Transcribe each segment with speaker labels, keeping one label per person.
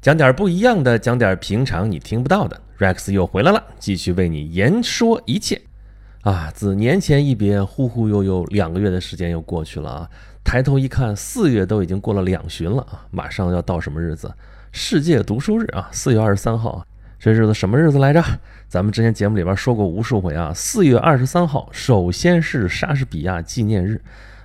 Speaker 1: 讲点不一样的，讲点平常你听不到的。Rex 又回来了，继续为你言说一切。啊，自年前一别，忽忽悠悠两个月的时间又过去了啊！抬头一看，四月都已经过了两旬了啊！马上要到什么日子？世界读书日啊，四月二十三号啊。这日子什么日子来着？咱们之前节目里边说过无数回啊。四月二十三号，首先是莎士比亚纪念日。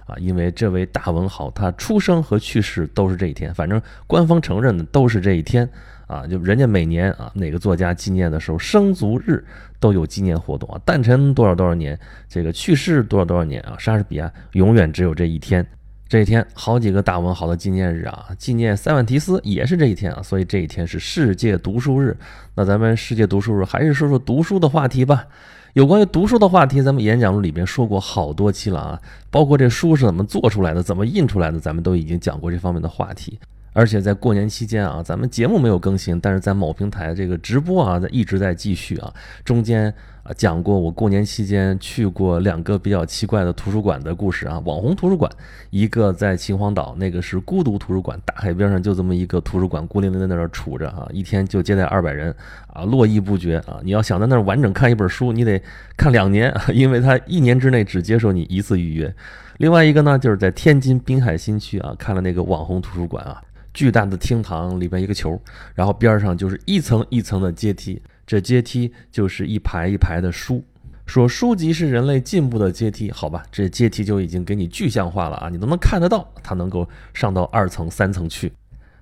Speaker 1: 啊，因为这位大文豪他出生和去世都是这一天，反正官方承认的都是这一天啊。就人家每年啊哪个作家纪念的时候生卒日都有纪念活动啊，诞辰多少多少年，这个去世多少多少年啊，莎士比亚永远只有这一天。这一天好几个大文豪的纪念日啊，纪念塞万提斯也是这一天啊，所以这一天是世界读书日。那咱们世界读书日还是说说读书的话题吧。有关于读书的话题，咱们演讲录里边说过好多期了啊，包括这书是怎么做出来的，怎么印出来的，咱们都已经讲过这方面的话题。而且在过年期间啊，咱们节目没有更新，但是在某平台这个直播啊，在一直在继续啊，中间。啊，讲过我过年期间去过两个比较奇怪的图书馆的故事啊，网红图书馆，一个在秦皇岛，那个是孤独图书馆，大海边上就这么一个图书馆，孤零零在那儿杵着啊，一天就接待二百人啊，络绎不绝啊。你要想在那儿完整看一本书，你得看两年，因为他一年之内只接受你一次预约。另外一个呢，就是在天津滨海新区啊，看了那个网红图书馆啊，巨大的厅堂里边一个球，然后边上就是一层一层的阶梯。这阶梯就是一排一排的书，说书籍是人类进步的阶梯，好吧，这阶梯就已经给你具象化了啊，你都能看得到，它能够上到二层、三层去。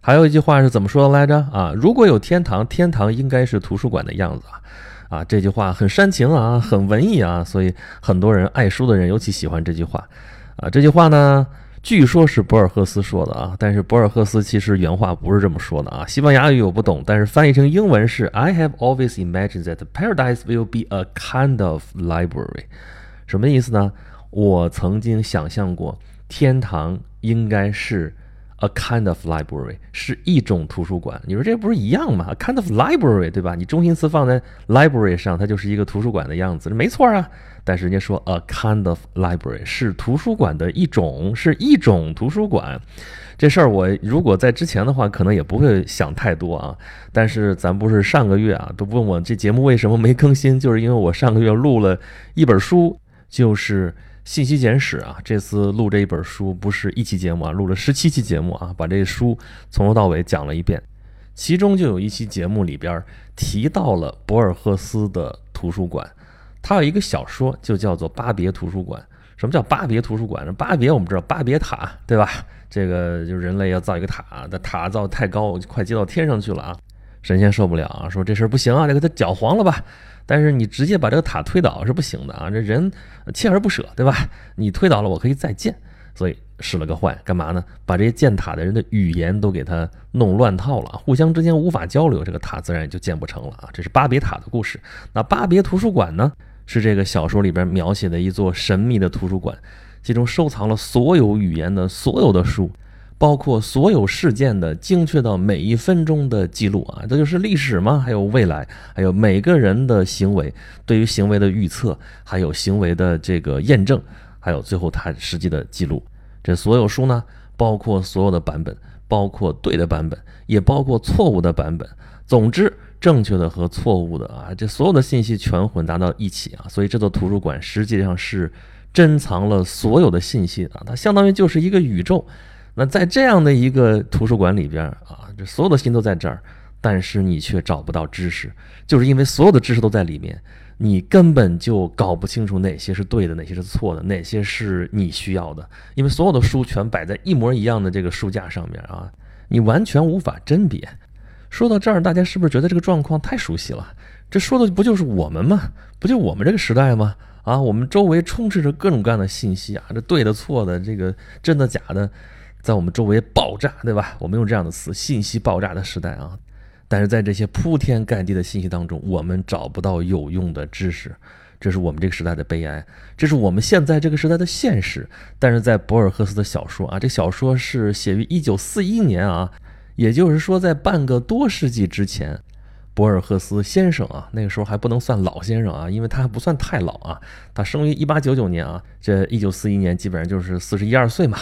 Speaker 1: 还有一句话是怎么说的来着啊？如果有天堂，天堂应该是图书馆的样子啊！啊，这句话很煽情啊，很文艺啊，所以很多人爱书的人尤其喜欢这句话啊。这句话呢？据说是博尔赫斯说的啊，但是博尔赫斯其实原话不是这么说的啊。西班牙语我不懂，但是翻译成英文是 I have always imagined that paradise will be a kind of library，什么意思呢？我曾经想象过天堂应该是。A kind of library 是一种图书馆，你说这不是一样吗？A kind of library 对吧？你中心词放在 library 上，它就是一个图书馆的样子，没错啊。但是人家说 a kind of library 是图书馆的一种，是一种图书馆。这事儿我如果在之前的话，可能也不会想太多啊。但是咱不是上个月啊，都问我这节目为什么没更新，就是因为我上个月录了一本书，就是。信息简史啊，这次录这一本书不是一期节目啊，录了十七期节目啊，把这书从头到尾讲了一遍。其中就有一期节目里边提到了博尔赫斯的图书馆，他有一个小说就叫做《巴别图书馆》。什么叫巴别图书馆？巴别我们知道巴别塔对吧？这个就是人类要造一个塔，那塔造太高，快接到天上去了啊！神仙受不了啊，说这事儿不行啊，得给他搅黄了吧。但是你直接把这个塔推倒是不行的啊！这人锲而不舍，对吧？你推倒了，我可以再建，所以使了个坏，干嘛呢？把这些建塔的人的语言都给他弄乱套了，互相之间无法交流，这个塔自然也就建不成了啊！这是巴别塔的故事。那巴别图书馆呢？是这个小说里边描写的一座神秘的图书馆，其中收藏了所有语言的所有的书。包括所有事件的精确到每一分钟的记录啊，这就是历史吗？还有未来，还有每个人的行为，对于行为的预测，还有行为的这个验证，还有最后他实际的记录。这所有书呢，包括所有的版本，包括对的版本，也包括错误的版本。总之，正确的和错误的啊，这所有的信息全混杂到一起啊，所以这座图书馆实际上是珍藏了所有的信息啊，它相当于就是一个宇宙。那在这样的一个图书馆里边啊，这所有的心都在这儿，但是你却找不到知识，就是因为所有的知识都在里面，你根本就搞不清楚哪些是对的，哪些是错的，哪些是你需要的，因为所有的书全摆在一模一样的这个书架上面啊，你完全无法甄别。说到这儿，大家是不是觉得这个状况太熟悉了？这说的不就是我们吗？不就我们这个时代吗？啊，我们周围充斥着各种各样的信息啊，这对的、错的，这个真的、假的。在我们周围爆炸，对吧？我们用这样的词，信息爆炸的时代啊。但是在这些铺天盖地的信息当中，我们找不到有用的知识，这是我们这个时代的悲哀，这是我们现在这个时代的现实。但是在博尔赫斯的小说啊，这小说是写于一九四一年啊，也就是说在半个多世纪之前，博尔赫斯先生啊，那个时候还不能算老先生啊，因为他还不算太老啊，他生于一八九九年啊，这一九四一年基本上就是四十一二岁嘛。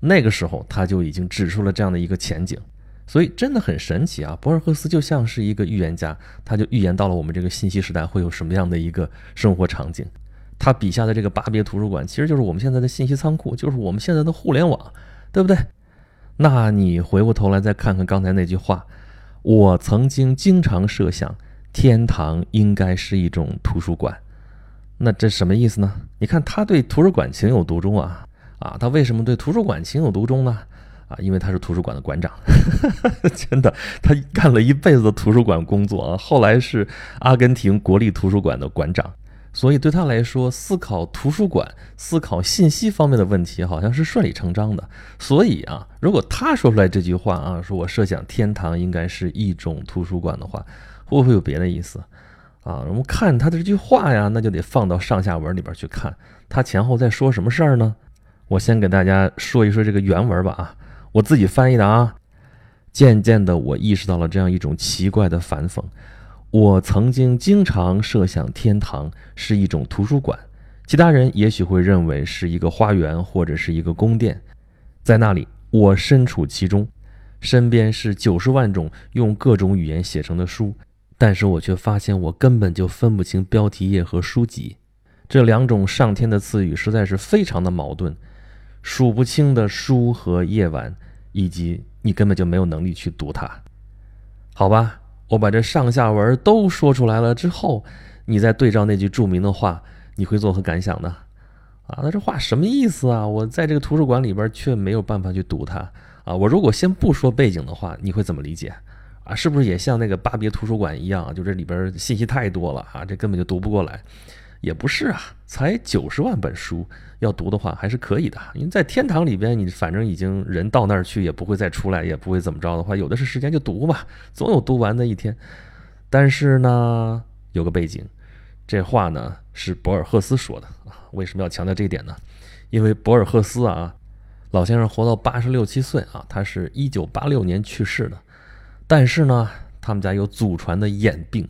Speaker 1: 那个时候他就已经指出了这样的一个前景，所以真的很神奇啊！博尔赫斯就像是一个预言家，他就预言到了我们这个信息时代会有什么样的一个生活场景。他笔下的这个巴别图书馆，其实就是我们现在的信息仓库，就是我们现在的互联网，对不对？那你回过头来再看看刚才那句话，我曾经经常设想，天堂应该是一种图书馆。那这什么意思呢？你看他对图书馆情有独钟啊啊！他为什么对图书馆情有独钟呢？啊，因为他是图书馆的馆长，真的，他干了一辈子的图书馆工作啊，后来是阿根廷国立图书馆的馆长，所以对他来说，思考图书馆、思考信息方面的问题，好像是顺理成章的。所以啊，如果他说出来这句话啊，说我设想天堂应该是一种图书馆的话，会不会有别的意思啊？我们看他的这句话呀，那就得放到上下文里边去看，他前后在说什么事儿呢？我先给大家说一说这个原文吧啊。我自己翻译的啊。渐渐的，我意识到了这样一种奇怪的反讽。我曾经经常设想天堂是一种图书馆，其他人也许会认为是一个花园或者是一个宫殿。在那里，我身处其中，身边是九十万种用各种语言写成的书，但是我却发现我根本就分不清标题页和书籍。这两种上天的赐予实在是非常的矛盾。数不清的书和夜晚，以及你根本就没有能力去读它，好吧？我把这上下文都说出来了之后，你再对照那句著名的话，你会作何感想呢？啊，那这话什么意思啊？我在这个图书馆里边却没有办法去读它啊！我如果先不说背景的话，你会怎么理解？啊，是不是也像那个巴别图书馆一样，就这里边信息太多了啊，这根本就读不过来？也不是啊，才九十万本书，要读的话还是可以的。因为在天堂里边，你反正已经人到那儿去，也不会再出来，也不会怎么着的话，有的是时间就读吧，总有读完的一天。但是呢，有个背景，这话呢是博尔赫斯说的啊。为什么要强调这一点呢？因为博尔赫斯啊，老先生活到八十六七岁啊，他是一九八六年去世的。但是呢，他们家有祖传的眼病，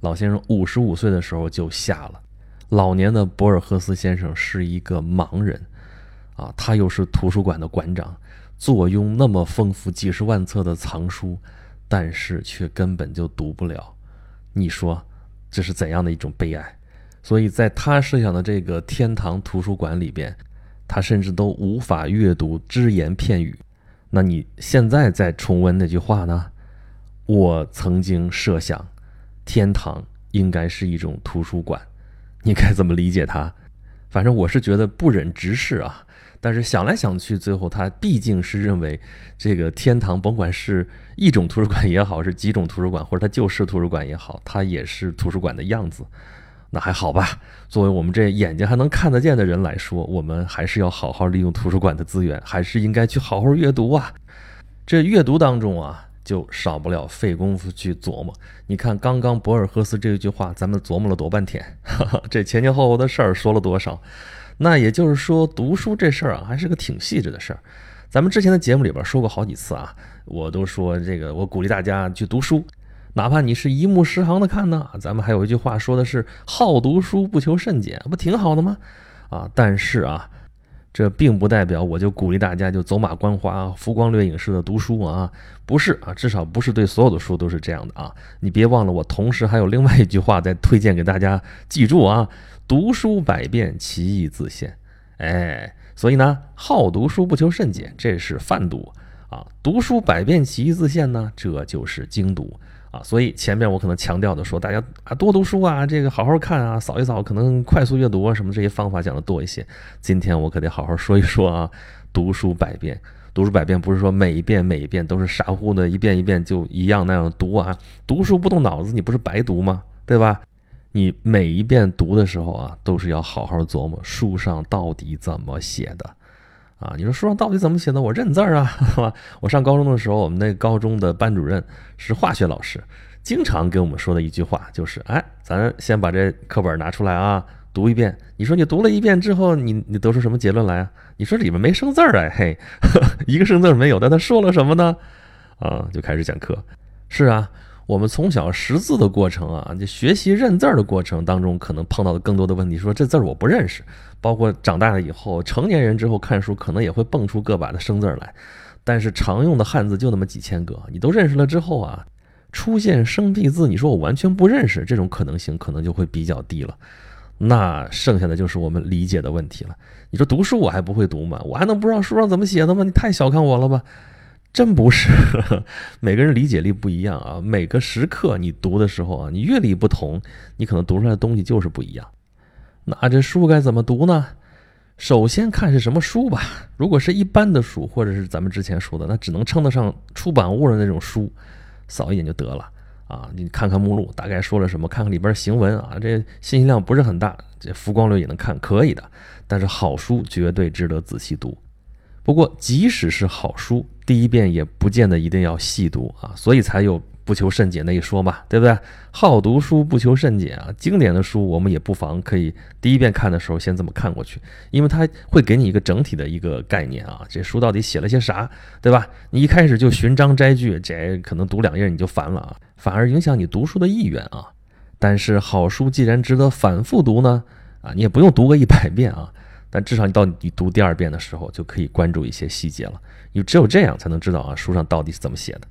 Speaker 1: 老先生五十五岁的时候就瞎了。老年的博尔赫斯先生是一个盲人，啊，他又是图书馆的馆长，坐拥那么丰富几十万册的藏书，但是却根本就读不了。你说这是怎样的一种悲哀？所以在他设想的这个天堂图书馆里边，他甚至都无法阅读只言片语。那你现在再重温那句话呢？我曾经设想，天堂应该是一种图书馆。你该怎么理解他？反正我是觉得不忍直视啊。但是想来想去，最后他毕竟是认为这个天堂，甭管是一种图书馆也好，是几种图书馆，或者它就是图书馆也好，它也是图书馆的样子。那还好吧。作为我们这眼睛还能看得见的人来说，我们还是要好好利用图书馆的资源，还是应该去好好阅读啊。这阅读当中啊。就少不了费功夫去琢磨。你看，刚刚博尔赫斯这句话，咱们琢磨了多半天，这前前后后的事儿说了多少？那也就是说，读书这事儿啊，还是个挺细致的事儿。咱们之前的节目里边说过好几次啊，我都说这个，我鼓励大家去读书，哪怕你是一目十行的看呢。咱们还有一句话说的是“好读书，不求甚解”，不挺好的吗？啊，但是啊。这并不代表我就鼓励大家就走马观花、浮光掠影式的读书啊，不是啊，至少不是对所有的书都是这样的啊。你别忘了，我同时还有另外一句话在推荐给大家，记住啊，读书百遍，其义自现。哎，所以呢，好读书不求甚解，这是泛读啊；读书百遍，其义自现呢，这就是精读。啊，所以前面我可能强调的说，大家啊多读书啊，这个好好看啊，扫一扫，可能快速阅读啊什么这些方法讲的多一些。今天我可得好好说一说啊，读书百遍，读书百遍不是说每一遍每一遍都是傻乎乎的一遍一遍就一样那样读啊，读书不动脑子，你不是白读吗？对吧？你每一遍读的时候啊，都是要好好琢磨书上到底怎么写的。啊，你说书上到底怎么写的？我认字儿啊，我上高中的时候，我们那高中的班主任是化学老师，经常给我们说的一句话就是：哎，咱先把这课本拿出来啊，读一遍。你说你读了一遍之后，你你得出什么结论来啊？你说里面没生字儿哎，嘿，一个生字没有，但他说了什么呢？啊，就开始讲课。是啊。我们从小识字的过程啊，就学习认字儿的过程当中，可能碰到的更多的问题，说这字儿我不认识。包括长大了以后，成年人之后看书，可能也会蹦出个把的生字儿来。但是常用的汉字就那么几千个，你都认识了之后啊，出现生僻字，你说我完全不认识，这种可能性可能就会比较低了。那剩下的就是我们理解的问题了。你说读书我还不会读吗？我还能不知道书上怎么写的吗？你太小看我了吧？真不是呵呵，每个人理解力不一样啊。每个时刻你读的时候啊，你阅历不同，你可能读出来的东西就是不一样。那这书该怎么读呢？首先看是什么书吧。如果是一般的书，或者是咱们之前说的，那只能称得上出版物的那种书，扫一眼就得了。啊，你看看目录，大概说了什么？看看里边行文啊，这信息量不是很大，这浮光流也能看，可以的。但是好书绝对值得仔细读。不过即使是好书，第一遍也不见得一定要细读啊，所以才有。不求甚解那一说嘛，对不对？好读书不求甚解啊，经典的书我们也不妨可以第一遍看的时候先这么看过去，因为它会给你一个整体的一个概念啊。这书到底写了些啥，对吧？你一开始就寻章摘句，这可能读两页你就烦了啊，反而影响你读书的意愿啊。但是好书既然值得反复读呢，啊，你也不用读个一百遍啊，但至少你到你读第二遍的时候就可以关注一些细节了，因为只有这样才能知道啊书上到底是怎么写的。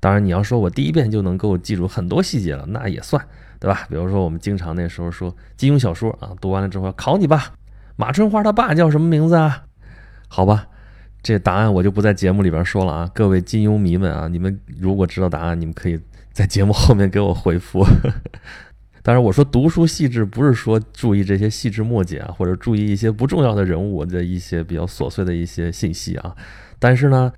Speaker 1: 当然，你要说我第一遍就能够记住很多细节了，那也算，对吧？比如说我们经常那时候说金庸小说啊，读完了之后考你吧，马春花他爸叫什么名字啊？好吧，这答案我就不在节目里边说了啊。各位金庸迷们啊，你们如果知道答案，你们可以在节目后面给我回复。当然，我说读书细致不是说注意这些细枝末节啊，或者注意一些不重要的人物的一些比较琐碎的一些信息啊，但是呢。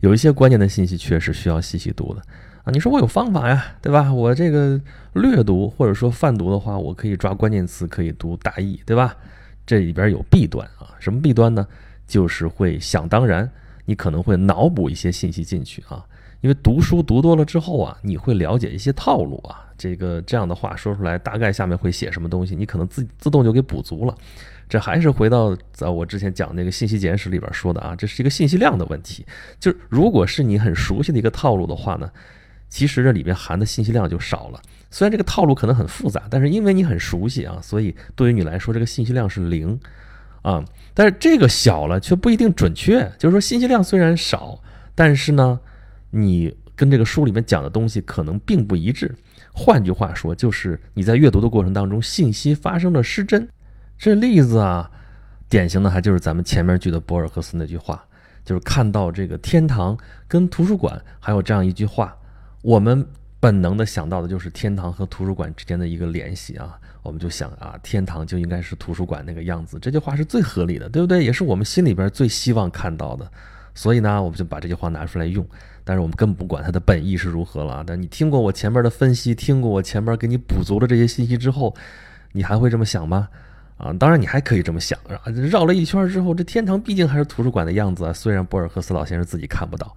Speaker 1: 有一些关键的信息确实需要细细读的啊！你说我有方法呀，对吧？我这个略读或者说泛读的话，我可以抓关键词，可以读大意，对吧？这里边有弊端啊！什么弊端呢？就是会想当然，你可能会脑补一些信息进去啊。因为读书读多了之后啊，你会了解一些套路啊。这个这样的话说出来，大概下面会写什么东西，你可能自自动就给补足了。这还是回到在我之前讲那个信息简史里边说的啊，这是一个信息量的问题。就是如果是你很熟悉的一个套路的话呢，其实这里边含的信息量就少了。虽然这个套路可能很复杂，但是因为你很熟悉啊，所以对于你来说这个信息量是零啊。但是这个小了却不一定准确，就是说信息量虽然少，但是呢，你跟这个书里面讲的东西可能并不一致。换句话说，就是你在阅读的过程当中，信息发生了失真。这例子啊，典型的还就是咱们前面举的博尔赫斯那句话，就是看到这个天堂跟图书馆还有这样一句话，我们本能的想到的就是天堂和图书馆之间的一个联系啊，我们就想啊，天堂就应该是图书馆那个样子，这句话是最合理的，对不对？也是我们心里边最希望看到的，所以呢，我们就把这句话拿出来用，但是我们根本不管它的本意是如何了啊。但你听过我前面的分析，听过我前面给你补足了这些信息之后，你还会这么想吗？啊，当然你还可以这么想，绕了一圈之后，这天堂毕竟还是图书馆的样子啊。虽然博尔赫斯老先生自己看不到，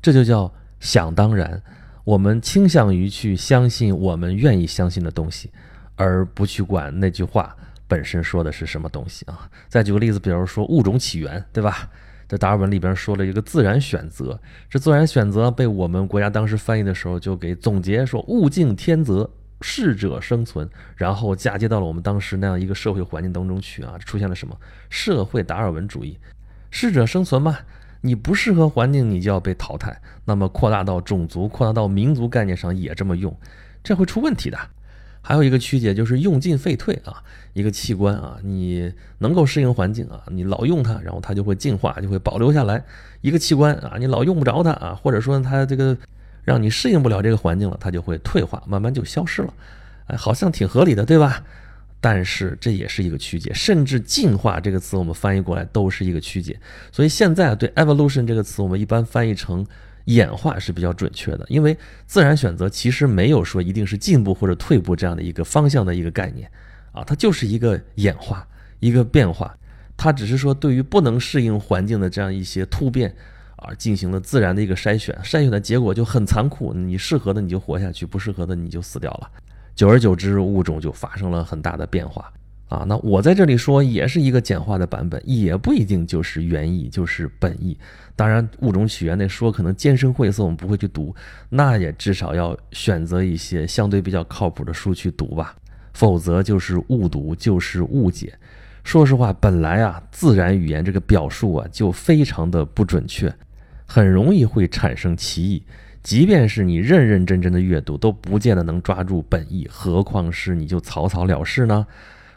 Speaker 1: 这就叫想当然。我们倾向于去相信我们愿意相信的东西，而不去管那句话本身说的是什么东西啊。再举个例子，比如说物种起源，对吧？在达尔文里边说了一个自然选择，这自然选择被我们国家当时翻译的时候就给总结说物竞天择。适者生存，然后嫁接到了我们当时那样一个社会环境当中去啊，出现了什么社会达尔文主义？适者生存嘛，你不适合环境，你就要被淘汰。那么扩大到种族，扩大到民族概念上也这么用，这会出问题的。还有一个曲解就是用进废退啊，一个器官啊，你能够适应环境啊，你老用它，然后它就会进化，就会保留下来。一个器官啊，你老用不着它啊，或者说它这个。让你适应不了这个环境了，它就会退化，慢慢就消失了。哎，好像挺合理的，对吧？但是这也是一个曲解，甚至“进化”这个词我们翻译过来都是一个曲解。所以现在对 “evolution” 这个词，我们一般翻译成“演化”是比较准确的，因为自然选择其实没有说一定是进步或者退步这样的一个方向的一个概念啊，它就是一个演化，一个变化。它只是说对于不能适应环境的这样一些突变。啊，进行了自然的一个筛选，筛选的结果就很残酷。你适合的你就活下去，不适合的你就死掉了。久而久之，物种就发生了很大的变化。啊，那我在这里说也是一个简化的版本，也不一定就是原意，就是本意。当然，物种起源那说可能艰深晦涩，我们不会去读，那也至少要选择一些相对比较靠谱的书去读吧，否则就是误读，就是误解。说实话，本来啊，自然语言这个表述啊就非常的不准确。很容易会产生歧义。即便是你认认真真的阅读，都不见得能抓住本意，何况是你就草草了事呢？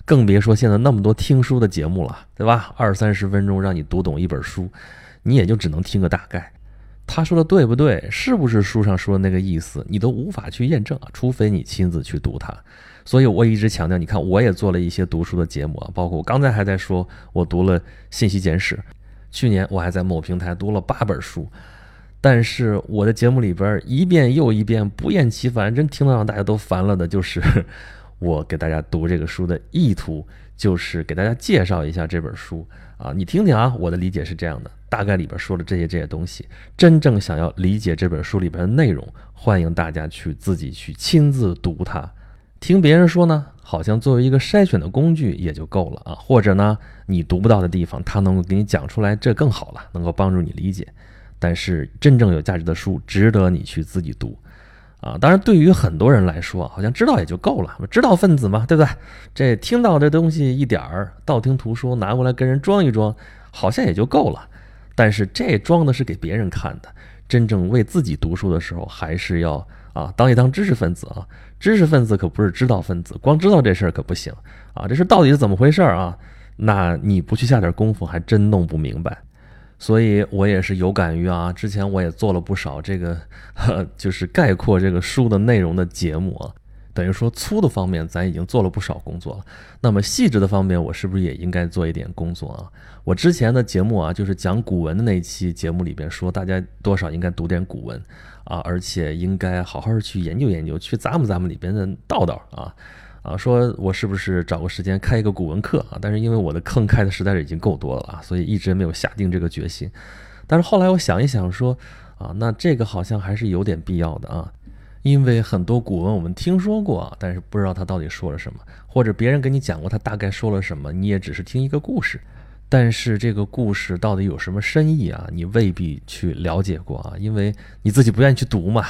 Speaker 1: 更别说现在那么多听书的节目了，对吧？二三十分钟让你读懂一本书，你也就只能听个大概。他说的对不对？是不是书上说的那个意思？你都无法去验证啊，除非你亲自去读它。所以我一直强调，你看，我也做了一些读书的节目啊，包括我刚才还在说，我读了《信息简史》，去年我还在某平台读了八本书。但是我的节目里边一遍又一遍不厌其烦，真听得让大家都烦了的，就是我给大家读这个书的意图，就是给大家介绍一下这本书啊。你听听啊，我的理解是这样的，大概里边说的这些这些东西，真正想要理解这本书里边的内容，欢迎大家去自己去亲自读它。听别人说呢，好像作为一个筛选的工具也就够了啊。或者呢，你读不到的地方，他能够给你讲出来，这更好了，能够帮助你理解。但是真正有价值的书，值得你去自己读，啊，当然对于很多人来说，好像知道也就够了，知道分子嘛，对不对？这听到这东西一点儿，道听途说，拿过来跟人装一装，好像也就够了。但是这装的是给别人看的，真正为自己读书的时候，还是要啊，当一当知识分子啊，知识分子可不是知道分子，光知道这事儿可不行啊，这事到底是怎么回事啊？那你不去下点功夫，还真弄不明白。所以我也是有感于啊，之前我也做了不少这个，呵就是概括这个书的内容的节目啊，等于说粗的方面咱已经做了不少工作了。那么细致的方面，我是不是也应该做一点工作啊？我之前的节目啊，就是讲古文的那一期节目里边说，大家多少应该读点古文啊，而且应该好好去研究研究，去咂摸咂摸里边的道道啊。啊，说我是不是找个时间开一个古文课啊？但是因为我的坑开的实在是已经够多了啊，所以一直没有下定这个决心。但是后来我想一想，说啊，那这个好像还是有点必要的啊，因为很多古文我们听说过，但是不知道它到底说了什么，或者别人跟你讲过它大概说了什么，你也只是听一个故事，但是这个故事到底有什么深意啊？你未必去了解过啊，因为你自己不愿意去读嘛。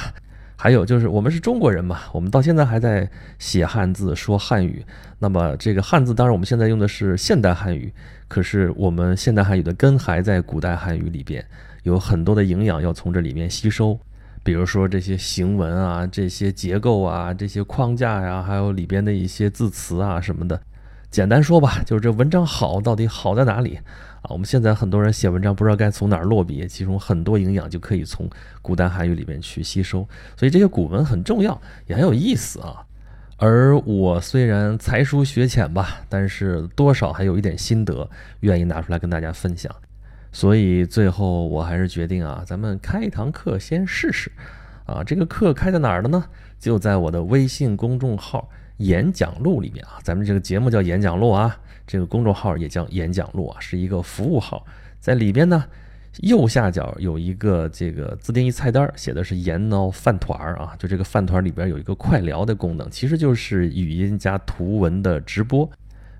Speaker 1: 还有就是，我们是中国人嘛，我们到现在还在写汉字、说汉语。那么这个汉字，当然我们现在用的是现代汉语，可是我们现代汉语的根还在古代汉语里边，有很多的营养要从这里面吸收。比如说这些行文啊、这些结构啊、这些框架呀，还有里边的一些字词啊什么的。简单说吧，就是这文章好到底好在哪里啊？我们现在很多人写文章不知道该从哪儿落笔，其中很多营养就可以从古代汉语里面去吸收，所以这些古文很重要，也很有意思啊。而我虽然才疏学浅吧，但是多少还有一点心得，愿意拿出来跟大家分享。所以最后我还是决定啊，咱们开一堂课先试试。啊，这个课开在哪儿了呢？就在我的微信公众号“演讲录”里面啊。咱们这个节目叫“演讲录”啊。这个公众号也叫演讲录啊，是一个服务号，在里边呢，右下角有一个这个自定义菜单，写的是“盐脑饭团儿”啊，就这个饭团里边有一个快聊的功能，其实就是语音加图文的直播，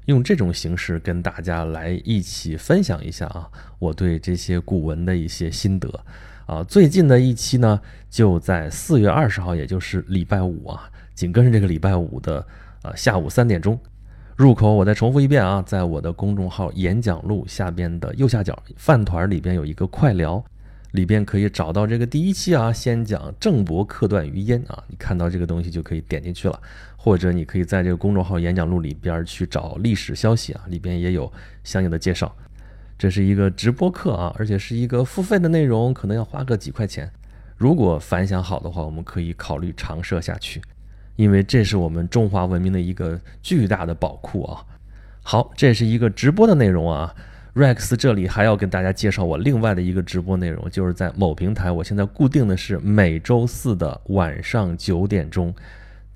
Speaker 1: 用这种形式跟大家来一起分享一下啊，我对这些古文的一些心得啊。最近的一期呢，就在四月二十号，也就是礼拜五啊，紧跟着这个礼拜五的呃下午三点钟。入口我再重复一遍啊，在我的公众号“演讲录”下边的右下角饭团里边有一个快聊，里边可以找到这个第一期啊，先讲郑伯克段于鄢啊，你看到这个东西就可以点进去了，或者你可以在这个公众号“演讲录”里边去找历史消息啊，里边也有相应的介绍。这是一个直播课啊，而且是一个付费的内容，可能要花个几块钱。如果反响好的话，我们可以考虑长设下去。因为这是我们中华文明的一个巨大的宝库啊！好，这是一个直播的内容啊。Rex 这里还要跟大家介绍我另外的一个直播内容，就是在某平台，我现在固定的是每周四的晚上九点钟，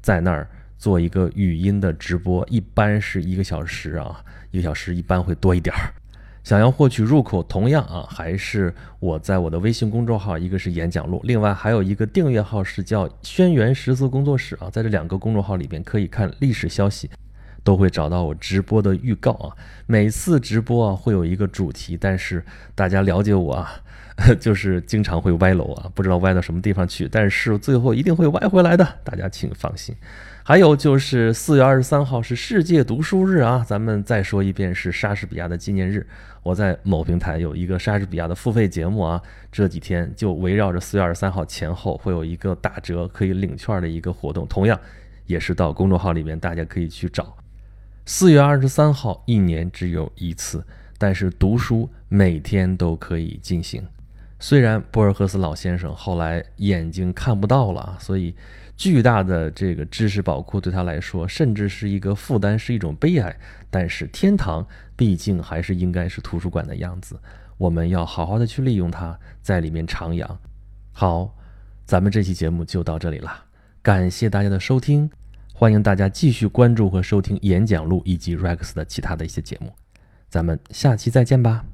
Speaker 1: 在那儿做一个语音的直播，一般是一个小时啊，一个小时一般会多一点儿。想要获取入口，同样啊，还是我在我的微信公众号，一个是演讲录，另外还有一个订阅号是叫轩辕十四工作室啊，在这两个公众号里边可以看历史消息，都会找到我直播的预告啊。每次直播啊会有一个主题，但是大家了解我啊，就是经常会歪楼啊，不知道歪到什么地方去，但是最后一定会歪回来的，大家请放心。还有就是四月二十三号是世界读书日啊，咱们再说一遍是莎士比亚的纪念日。我在某平台有一个莎士比亚的付费节目啊，这几天就围绕着四月二十三号前后会有一个打折可以领券的一个活动，同样也是到公众号里面大家可以去找。四月二十三号一年只有一次，但是读书每天都可以进行。虽然博尔赫斯老先生后来眼睛看不到了，所以巨大的这个知识宝库对他来说，甚至是一个负担，是一种悲哀。但是天堂毕竟还是应该是图书馆的样子，我们要好好的去利用它，在里面徜徉。好，咱们这期节目就到这里了，感谢大家的收听，欢迎大家继续关注和收听演讲录以及 Rex 的其他的一些节目，咱们下期再见吧。